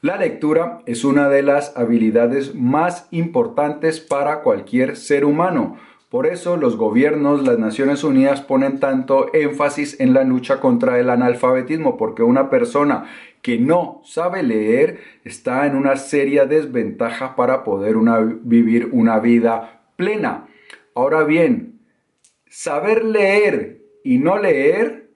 La lectura es una de las habilidades más importantes para cualquier ser humano. Por eso los gobiernos, las Naciones Unidas ponen tanto énfasis en la lucha contra el analfabetismo, porque una persona que no sabe leer está en una seria desventaja para poder vivir una vida plena. Ahora bien, saber leer y no leer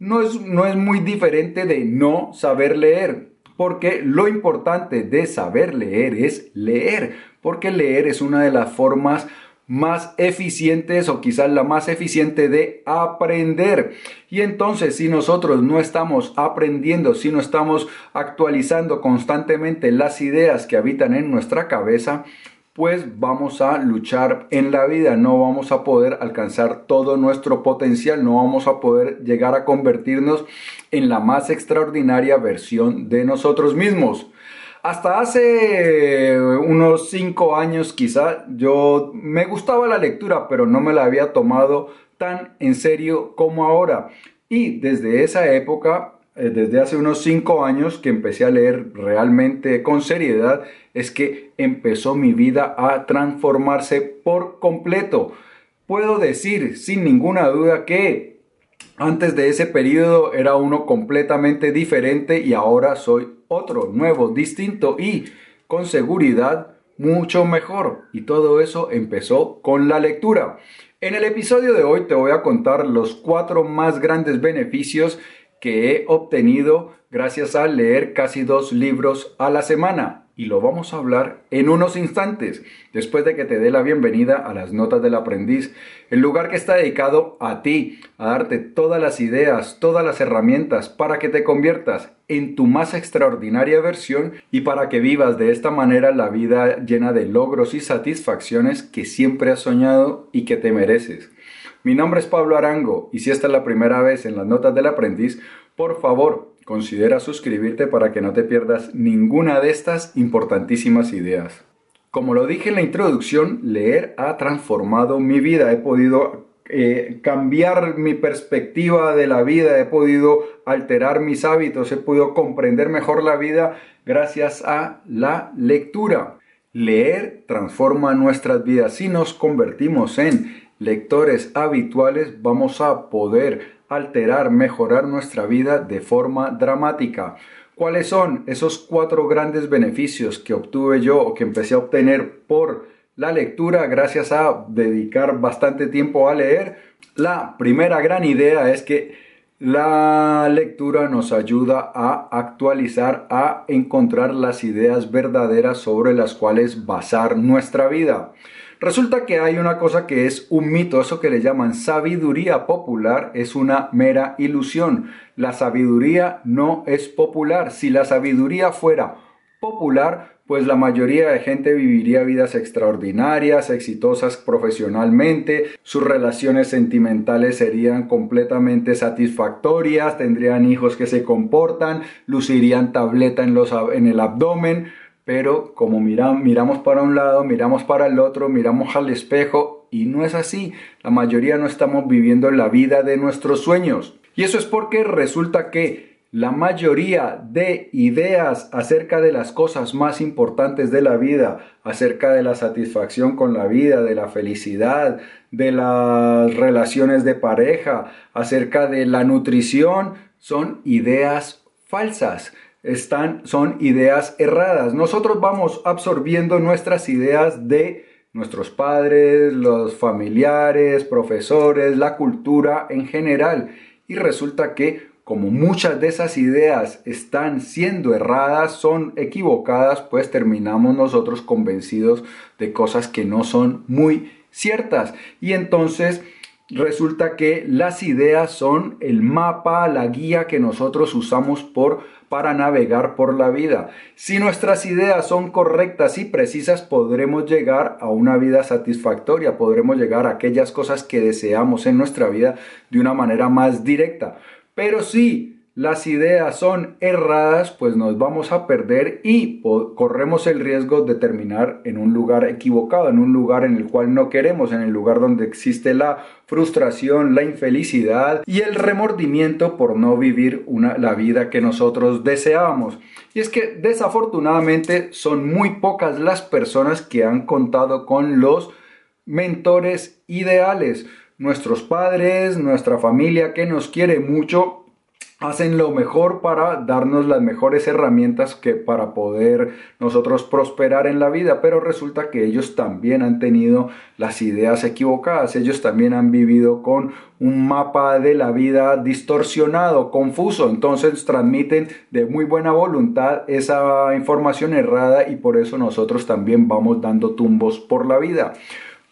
no es, no es muy diferente de no saber leer. Porque lo importante de saber leer es leer, porque leer es una de las formas más eficientes o quizás la más eficiente de aprender. Y entonces si nosotros no estamos aprendiendo, si no estamos actualizando constantemente las ideas que habitan en nuestra cabeza, pues vamos a luchar en la vida, no vamos a poder alcanzar todo nuestro potencial, no vamos a poder llegar a convertirnos en la más extraordinaria versión de nosotros mismos. Hasta hace unos cinco años quizá yo me gustaba la lectura, pero no me la había tomado tan en serio como ahora. Y desde esa época desde hace unos cinco años que empecé a leer realmente con seriedad, es que empezó mi vida a transformarse por completo. Puedo decir sin ninguna duda que antes de ese periodo era uno completamente diferente y ahora soy otro, nuevo, distinto y con seguridad mucho mejor. Y todo eso empezó con la lectura. En el episodio de hoy te voy a contar los cuatro más grandes beneficios que he obtenido gracias a leer casi dos libros a la semana. Y lo vamos a hablar en unos instantes, después de que te dé la bienvenida a las notas del aprendiz, el lugar que está dedicado a ti, a darte todas las ideas, todas las herramientas para que te conviertas en tu más extraordinaria versión y para que vivas de esta manera la vida llena de logros y satisfacciones que siempre has soñado y que te mereces. Mi nombre es Pablo Arango y si esta es la primera vez en las notas del aprendiz, por favor considera suscribirte para que no te pierdas ninguna de estas importantísimas ideas. Como lo dije en la introducción, leer ha transformado mi vida. He podido eh, cambiar mi perspectiva de la vida, he podido alterar mis hábitos, he podido comprender mejor la vida gracias a la lectura. Leer transforma nuestras vidas. Si nos convertimos en lectores habituales vamos a poder alterar, mejorar nuestra vida de forma dramática. ¿Cuáles son esos cuatro grandes beneficios que obtuve yo o que empecé a obtener por la lectura gracias a dedicar bastante tiempo a leer? La primera gran idea es que la lectura nos ayuda a actualizar, a encontrar las ideas verdaderas sobre las cuales basar nuestra vida. Resulta que hay una cosa que es un mito, eso que le llaman sabiduría popular es una mera ilusión. La sabiduría no es popular. Si la sabiduría fuera popular, pues la mayoría de gente viviría vidas extraordinarias, exitosas profesionalmente, sus relaciones sentimentales serían completamente satisfactorias, tendrían hijos que se comportan, lucirían tableta en, en el abdomen, pero como miramos para un lado, miramos para el otro, miramos al espejo y no es así. La mayoría no estamos viviendo la vida de nuestros sueños. Y eso es porque resulta que la mayoría de ideas acerca de las cosas más importantes de la vida, acerca de la satisfacción con la vida, de la felicidad, de las relaciones de pareja, acerca de la nutrición, son ideas falsas están, son ideas erradas. Nosotros vamos absorbiendo nuestras ideas de nuestros padres, los familiares, profesores, la cultura en general. Y resulta que como muchas de esas ideas están siendo erradas, son equivocadas, pues terminamos nosotros convencidos de cosas que no son muy ciertas. Y entonces resulta que las ideas son el mapa, la guía que nosotros usamos por para navegar por la vida. Si nuestras ideas son correctas y precisas, podremos llegar a una vida satisfactoria, podremos llegar a aquellas cosas que deseamos en nuestra vida de una manera más directa. Pero si las ideas son erradas, pues nos vamos a perder y corremos el riesgo de terminar en un lugar equivocado, en un lugar en el cual no queremos, en el lugar donde existe la frustración, la infelicidad y el remordimiento por no vivir la vida que nosotros deseábamos. Y es que desafortunadamente son muy pocas las personas que han contado con los mentores ideales. Nuestros padres, nuestra familia que nos quiere mucho, hacen lo mejor para darnos las mejores herramientas que para poder nosotros prosperar en la vida, pero resulta que ellos también han tenido las ideas equivocadas, ellos también han vivido con un mapa de la vida distorsionado, confuso, entonces transmiten de muy buena voluntad esa información errada y por eso nosotros también vamos dando tumbos por la vida.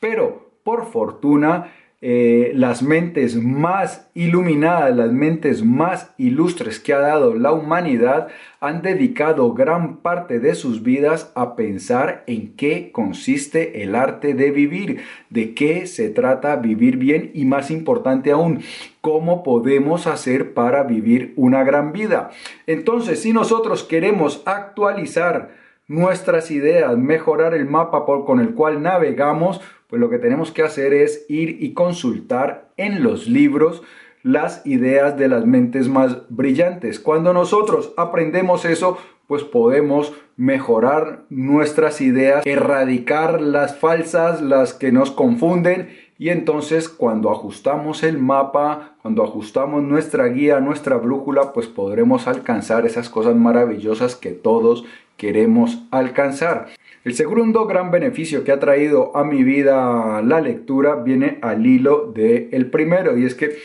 Pero por fortuna, eh, las mentes más iluminadas, las mentes más ilustres que ha dado la humanidad han dedicado gran parte de sus vidas a pensar en qué consiste el arte de vivir, de qué se trata vivir bien y más importante aún, cómo podemos hacer para vivir una gran vida. Entonces, si nosotros queremos actualizar nuestras ideas, mejorar el mapa con el cual navegamos, pues lo que tenemos que hacer es ir y consultar en los libros las ideas de las mentes más brillantes. Cuando nosotros aprendemos eso, pues podemos mejorar nuestras ideas, erradicar las falsas, las que nos confunden y entonces cuando ajustamos el mapa, cuando ajustamos nuestra guía, nuestra brújula, pues podremos alcanzar esas cosas maravillosas que todos queremos alcanzar. El segundo gran beneficio que ha traído a mi vida la lectura viene al hilo del el primero y es que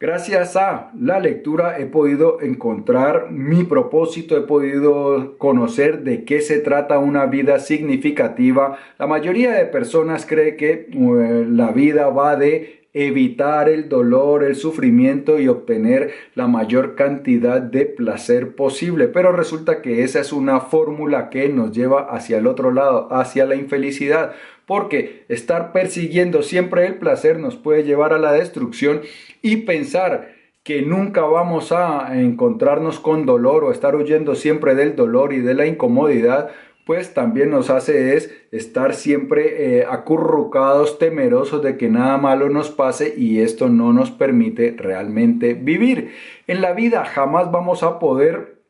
gracias a la lectura he podido encontrar mi propósito, he podido conocer de qué se trata una vida significativa. La mayoría de personas cree que eh, la vida va de evitar el dolor, el sufrimiento y obtener la mayor cantidad de placer posible. Pero resulta que esa es una fórmula que nos lleva hacia el otro lado, hacia la infelicidad. Porque estar persiguiendo siempre el placer nos puede llevar a la destrucción y pensar que nunca vamos a encontrarnos con dolor o estar huyendo siempre del dolor y de la incomodidad, pues también nos hace es estar siempre eh, acurrucados, temerosos de que nada malo nos pase y esto no nos permite realmente vivir. En la vida jamás vamos a poder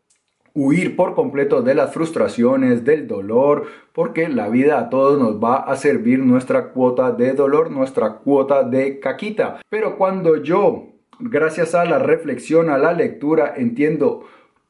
huir por completo de las frustraciones, del dolor, porque la vida a todos nos va a servir nuestra cuota de dolor, nuestra cuota de caquita. Pero cuando yo, gracias a la reflexión, a la lectura, entiendo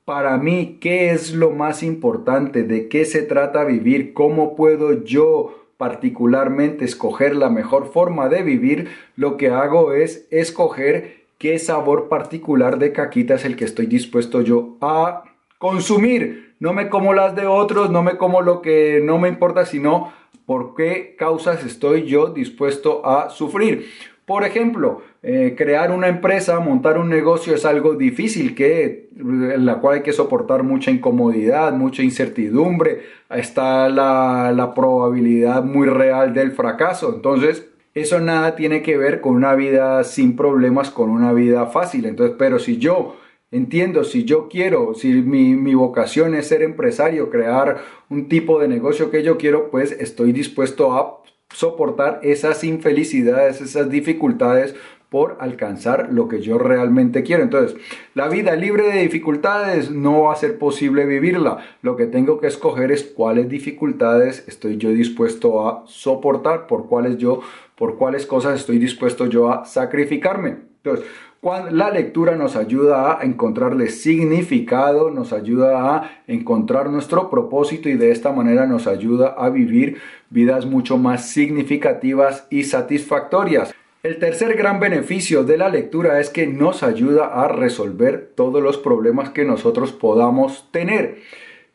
para mí, ¿qué es lo más importante? ¿De qué se trata vivir? ¿Cómo puedo yo particularmente escoger la mejor forma de vivir? Lo que hago es escoger qué sabor particular de caquita es el que estoy dispuesto yo a consumir. No me como las de otros, no me como lo que no me importa, sino por qué causas estoy yo dispuesto a sufrir. Por ejemplo, eh, crear una empresa, montar un negocio es algo difícil, que, en la cual hay que soportar mucha incomodidad, mucha incertidumbre, está la, la probabilidad muy real del fracaso. Entonces, eso nada tiene que ver con una vida sin problemas, con una vida fácil. Entonces, pero si yo entiendo, si yo quiero, si mi, mi, vocación es ser empresario, crear un tipo de negocio que yo quiero, pues estoy dispuesto a soportar esas infelicidades, esas dificultades por alcanzar lo que yo realmente quiero. Entonces, la vida libre de dificultades no va a ser posible vivirla. Lo que tengo que escoger es cuáles dificultades estoy yo dispuesto a soportar, por cuáles yo, por cuáles cosas estoy dispuesto yo a sacrificarme. Entonces, la lectura nos ayuda a encontrarle significado, nos ayuda a encontrar nuestro propósito y de esta manera nos ayuda a vivir vidas mucho más significativas y satisfactorias. El tercer gran beneficio de la lectura es que nos ayuda a resolver todos los problemas que nosotros podamos tener.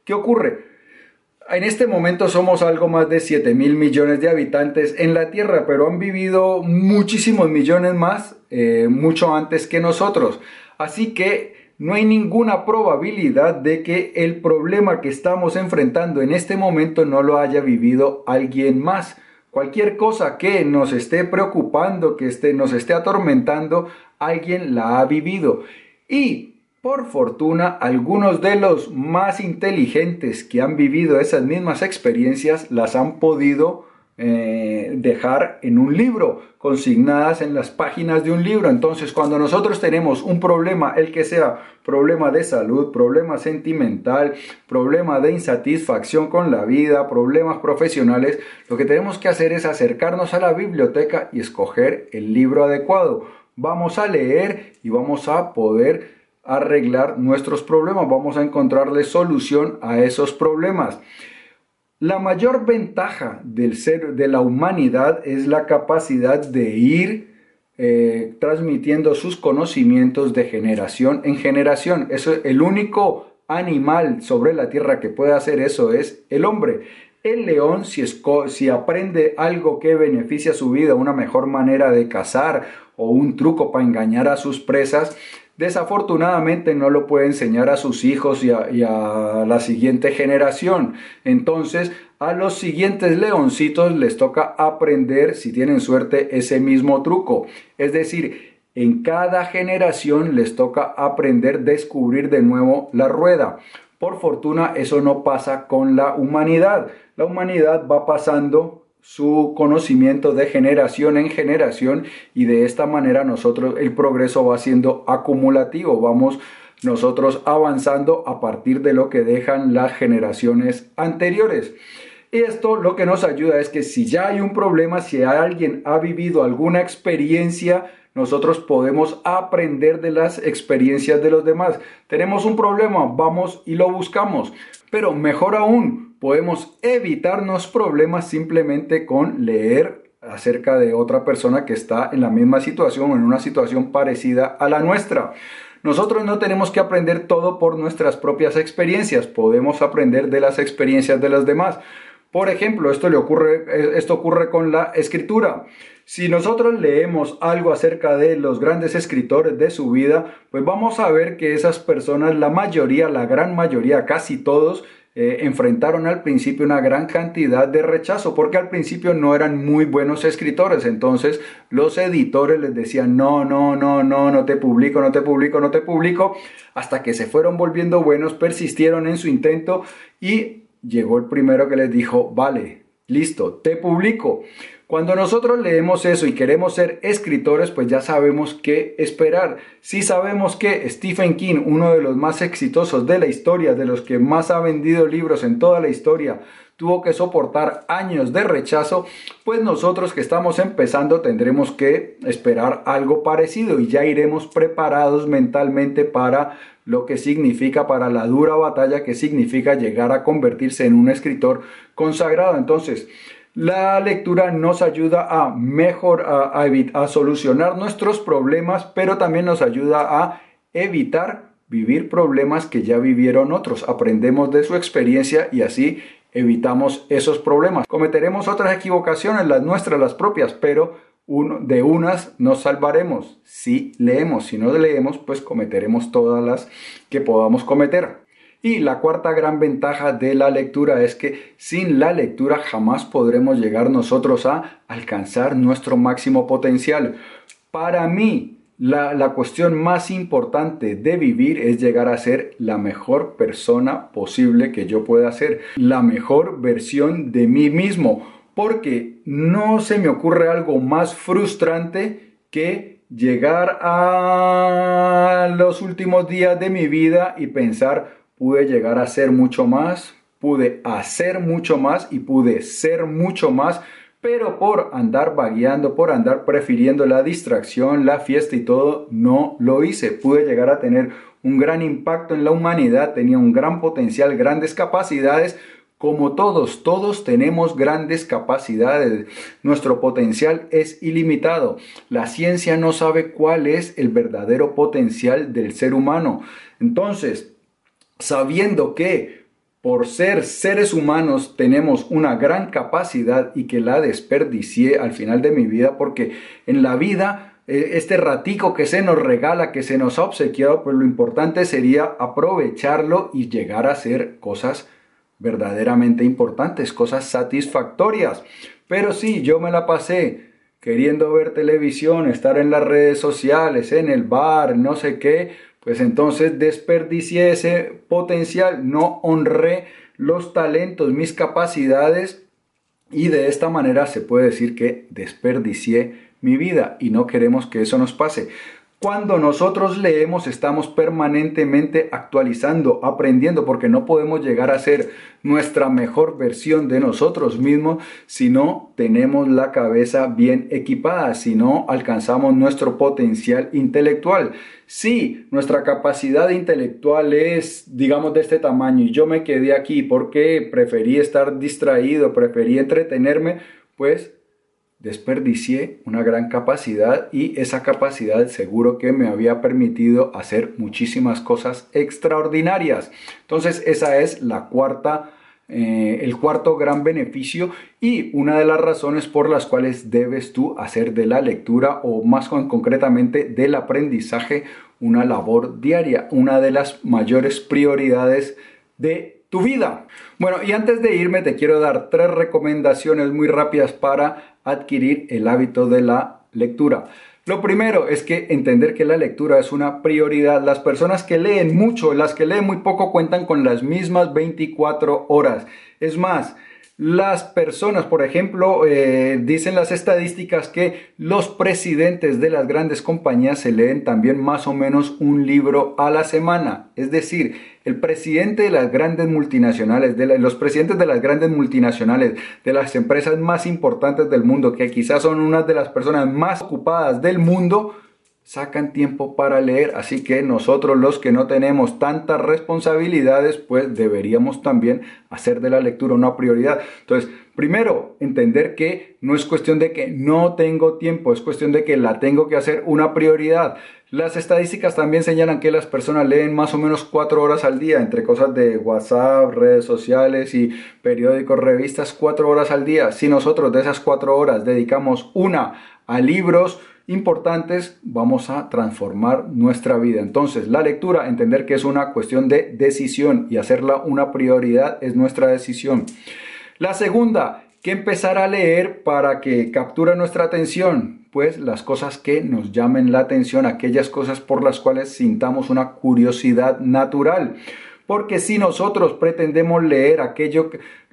¿Qué ocurre? En este momento somos algo más de 7 mil millones de habitantes en la Tierra, pero han vivido muchísimos millones más eh, mucho antes que nosotros. Así que no hay ninguna probabilidad de que el problema que estamos enfrentando en este momento no lo haya vivido alguien más. Cualquier cosa que nos esté preocupando, que esté, nos esté atormentando, alguien la ha vivido. Y Por fortuna, algunos de los más inteligentes que han vivido esas mismas experiencias las han podido eh, dejar en un libro, consignadas en las páginas de un libro. Entonces, cuando nosotros tenemos un problema, el que sea problema de salud, problema sentimental, problema de insatisfacción con la vida, problemas profesionales, lo que tenemos que hacer es acercarnos a la biblioteca y escoger el libro adecuado. Vamos a leer y vamos a poder arreglar nuestros problemas, vamos a encontrarle solución a esos problemas. La mayor ventaja del ser de la humanidad es la capacidad de ir eh, transmitiendo sus conocimientos de generación en generación. Eso, el único animal sobre la tierra que puede hacer eso es el hombre. El león, si, si aprende algo que beneficia su vida, una mejor manera de cazar o un truco para engañar a sus presas, desafortunadamente no lo puede enseñar a sus hijos y a, la siguiente generación. Entonces, a los siguientes leoncitos les toca aprender, si tienen suerte, ese mismo truco. Es decir, en cada generación les toca aprender, descubrir de nuevo la rueda. Por fortuna, eso no pasa con la humanidad. La humanidad va pasando su conocimiento de generación en generación y de esta manera nosotros el progreso va siendo acumulativo, vamos nosotros avanzando a partir de lo que dejan las generaciones anteriores. Esto lo que nos ayuda es que si ya hay un problema, si alguien ha vivido alguna experiencia, nosotros podemos aprender de las experiencias de los demás. Tenemos un problema, vamos y lo buscamos. Pero mejor aún, podemos evitarnos problemas simplemente con leer acerca de otra persona que está en la misma situación o en una situación parecida a la nuestra. Nosotros no tenemos que aprender todo por nuestras propias experiencias, podemos aprender de las experiencias de los demás. Por ejemplo, esto, le ocurre, esto ocurre con la escritura. Si nosotros leemos algo acerca de los grandes escritores de su vida, pues vamos a ver que esas personas, la mayoría, la gran mayoría, casi todos, eh, enfrentaron al principio una gran cantidad de rechazo porque al principio no eran muy buenos escritores. Entonces los editores les decían, no, no, no, no, no te publico, no te publico, no te publico, hasta que se fueron volviendo buenos, persistieron en su intento y llegó el primero que les dijo, vale, listo, te publico. Cuando nosotros leemos eso y queremos ser escritores, pues ya sabemos qué esperar. Si sabemos que Stephen King, uno de los más exitosos de la historia, de los que más ha vendido libros en toda la historia, tuvo que soportar años de rechazo, pues nosotros que estamos empezando tendremos que esperar algo parecido y ya iremos preparados mentalmente para lo que significa para la dura batalla que significa llegar a convertirse en un escritor consagrado. Entonces, la lectura nos ayuda a mejor, a, solucionar nuestros problemas, pero también nos ayuda a evitar vivir problemas que ya vivieron otros. Aprendemos de su experiencia y así evitamos esos problemas. Cometeremos otras equivocaciones, las nuestras, las propias, pero de unas nos salvaremos si leemos. Si no leemos, pues cometeremos todas las que podamos cometer. Y la cuarta gran ventaja de la lectura es que sin la lectura jamás podremos llegar nosotros a alcanzar nuestro máximo potencial. Para mí, la, la, cuestión más importante de vivir es llegar a ser la mejor persona posible que yo pueda ser, la mejor versión de mí mismo, porque no se me ocurre algo más frustrante que llegar a los últimos días de mi vida y pensar, pude llegar a ser mucho más, pude hacer mucho más y pude ser mucho más, pero por andar vagueando, por andar prefiriendo la distracción, la fiesta y todo, no lo hice. Pude llegar a tener un gran impacto en la humanidad, tenía un gran potencial, grandes capacidades, como todos, todos tenemos grandes capacidades. Nuestro potencial es ilimitado. La ciencia no sabe cuál es el verdadero potencial del ser humano. Entonces, sabiendo que por ser seres humanos tenemos una gran capacidad y que la desperdicié al final de mi vida, porque en la vida eh, este ratico que se nos regala, que se nos ha obsequiado, pues lo importante sería aprovecharlo y llegar a hacer cosas verdaderamente importantes, cosas satisfactorias. Pero sí, yo me la pasé queriendo ver televisión, estar en las redes sociales, en el bar, no sé qué, pues entonces desperdicié ese potencial, no honré los talentos, mis capacidades y de esta manera se puede decir que desperdicié mi vida y no queremos que eso nos pase. Cuando nosotros leemos estamos permanentemente actualizando, aprendiendo, porque no podemos llegar a ser nuestra mejor versión de nosotros mismos si no tenemos la cabeza bien equipada, si no alcanzamos nuestro potencial intelectual. Si nuestra capacidad intelectual es, digamos, de este tamaño y yo me quedé aquí porque preferí estar distraído, preferí entretenerme, pues desperdicié una gran capacidad y esa capacidad seguro que me había permitido hacer muchísimas cosas extraordinarias. Entonces esa es la cuarta, eh, el cuarto gran beneficio y una de las razones por las cuales debes tú hacer de la lectura o más concretamente del aprendizaje una labor diaria, una de las mayores prioridades de tu vida. Bueno, y antes de irme te quiero dar tres recomendaciones muy rápidas para adquirir el hábito de la lectura. Lo primero es que entender que la lectura es una prioridad. Las personas que leen mucho, las que leen muy poco, cuentan con las mismas 24 horas. Es más, las personas, por ejemplo, eh, dicen las estadísticas que los presidentes de las grandes compañías se leen también más o menos un libro a la semana. Es decir, el presidente de las grandes multinacionales, de los presidentes de las grandes multinacionales, de las empresas más importantes del mundo, que quizás son unas de las personas más ocupadas del mundo, sacan tiempo para leer, así que nosotros los que no tenemos tantas responsabilidades, pues deberíamos también hacer de la lectura una prioridad. Entonces, primero, entender que no es cuestión de que no tengo tiempo, es cuestión de que la tengo que hacer una prioridad. Las estadísticas también señalan que las personas leen más o menos cuatro horas al día, entre cosas de WhatsApp, redes sociales y periódicos, revistas, cuatro horas al día. Si nosotros de esas cuatro horas dedicamos una a libros, importantes, vamos a transformar nuestra vida. Entonces, la lectura, entender que es una cuestión de decisión y hacerla una prioridad es nuestra decisión. La segunda, que empezar a leer para que capture nuestra atención, pues las cosas que nos llamen la atención, aquellas cosas por las cuales sintamos una curiosidad natural. Porque si nosotros pretendemos leer aquello,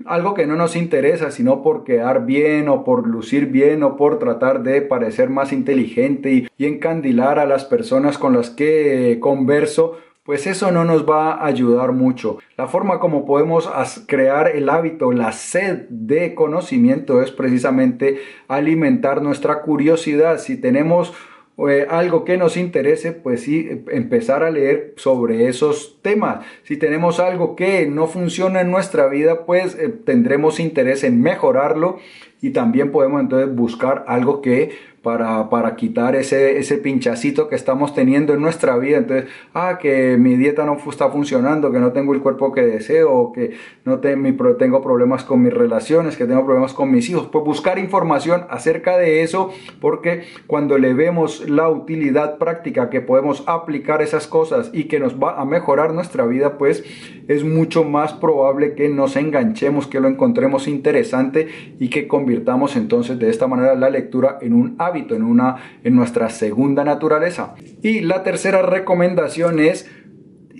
algo que no nos interesa, sino por quedar bien o por lucir bien o por tratar de parecer más inteligente y, y encandilar a las personas con las que converso, pues eso no nos va a ayudar mucho. La forma como podemos crear el hábito, la sed de conocimiento es precisamente alimentar nuestra curiosidad. Si tenemos eh, algo que nos interese, pues sí, empezar a leer sobre esos temas. Si tenemos algo que no funciona en nuestra vida, pues eh, tendremos interés en mejorarlo y también podemos entonces buscar algo que para, para quitar ese, ese pinchacito que estamos teniendo en nuestra vida. Entonces, ah, que mi dieta no está funcionando, que no tengo el cuerpo que deseo, que no tengo problemas con mis relaciones, que tengo problemas con mis hijos. Pues buscar información acerca de eso, porque cuando le vemos la utilidad práctica que podemos aplicar esas cosas y que nos va a mejorar nuestra vida, pues es mucho más probable que nos enganchemos, que lo encontremos interesante y que entonces de esta manera la lectura en un hábito hábito, en, una, en nuestra segunda naturaleza. Y la tercera recomendación es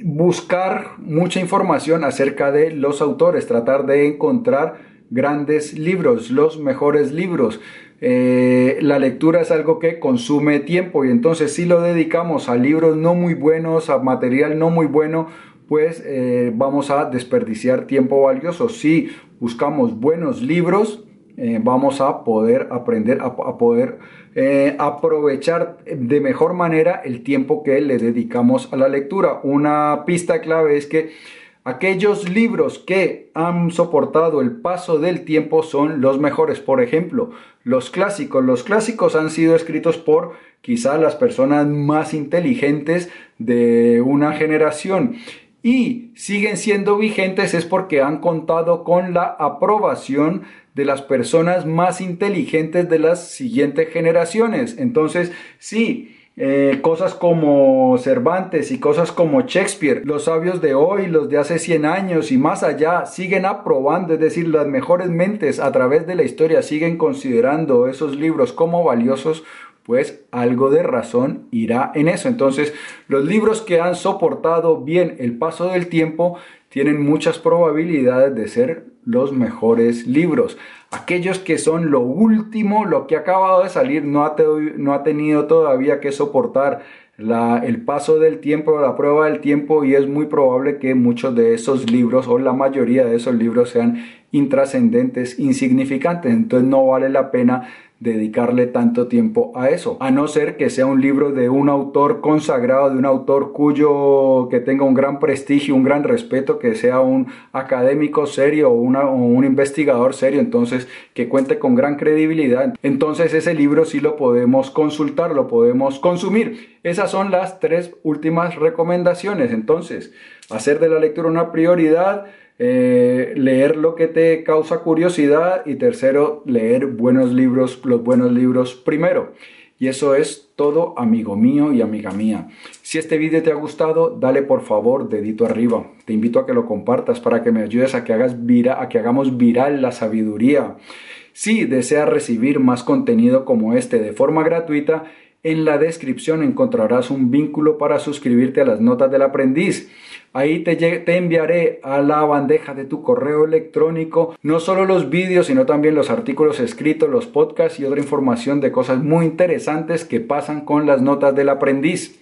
buscar mucha información acerca de los autores, tratar de encontrar grandes libros, los mejores libros. Eh, la lectura es algo que consume tiempo y entonces si lo dedicamos a libros no muy buenos, a material no muy bueno, pues eh, vamos a desperdiciar tiempo valioso. Si buscamos buenos libros, eh, vamos a poder aprender, a, poder eh, aprovechar de mejor manera el tiempo que le dedicamos a la lectura. Una pista clave es que aquellos libros que han soportado el paso del tiempo son los mejores. Por ejemplo, los clásicos. Los clásicos han sido escritos por quizá las personas más inteligentes de una generación y siguen siendo vigentes es porque han contado con la aprobación de las personas más inteligentes de las siguientes generaciones. Entonces, sí, eh, cosas como Cervantes y cosas como Shakespeare, los sabios de hoy, los de hace 100 años y más allá, siguen aprobando, es decir, las mejores mentes a través de la historia siguen considerando esos libros como valiosos pues algo de razón irá en eso. Entonces, los libros que han soportado bien el paso del tiempo tienen muchas probabilidades de ser los mejores libros. Aquellos que son lo último, lo que ha acabado de salir, no ha, no ha tenido todavía que soportar el paso del tiempo, la prueba del tiempo y es muy probable que muchos de esos libros o la mayoría de esos libros sean intrascendentes, insignificantes. Entonces no vale la pena dedicarle tanto tiempo a eso, a no ser que sea un libro de un autor consagrado, de un autor cuyo que tenga un gran prestigio, un gran respeto, que sea un académico serio o, un investigador serio, entonces que cuente con gran credibilidad. Entonces ese libro sí lo podemos consultar, lo podemos consumir. Esas son las tres últimas recomendaciones. Entonces, hacer de la lectura una prioridad, eh, leer lo que te causa curiosidad y tercero, leer buenos libros, los buenos libros primero. Y eso es todo, amigo mío y amiga mía. Si este vídeo te ha gustado, dale por favor dedito arriba. Te invito a que lo compartas para que me ayudes a que, hagas vira, a que hagamos viral la sabiduría. Si deseas recibir más contenido como este de forma gratuita, en la descripción encontrarás un vínculo para suscribirte a las notas del aprendiz. Ahí te, te, enviaré a la bandeja de tu correo electrónico no solo los vídeos, sino también los artículos escritos, los podcasts y otra información de cosas muy interesantes que pasan con las notas del aprendiz.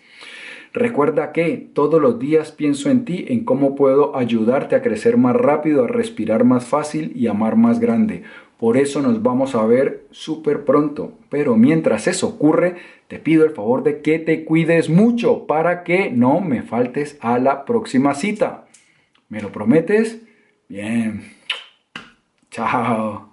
Recuerda que todos los días pienso en ti, en cómo puedo ayudarte a crecer más rápido, a respirar más fácil y amar más grande. Por eso nos vamos a ver súper pronto. Pero mientras eso ocurre, te pido el favor de que te cuides mucho para que no me faltes a la próxima cita. ¿Me lo prometes? Bien. Chao.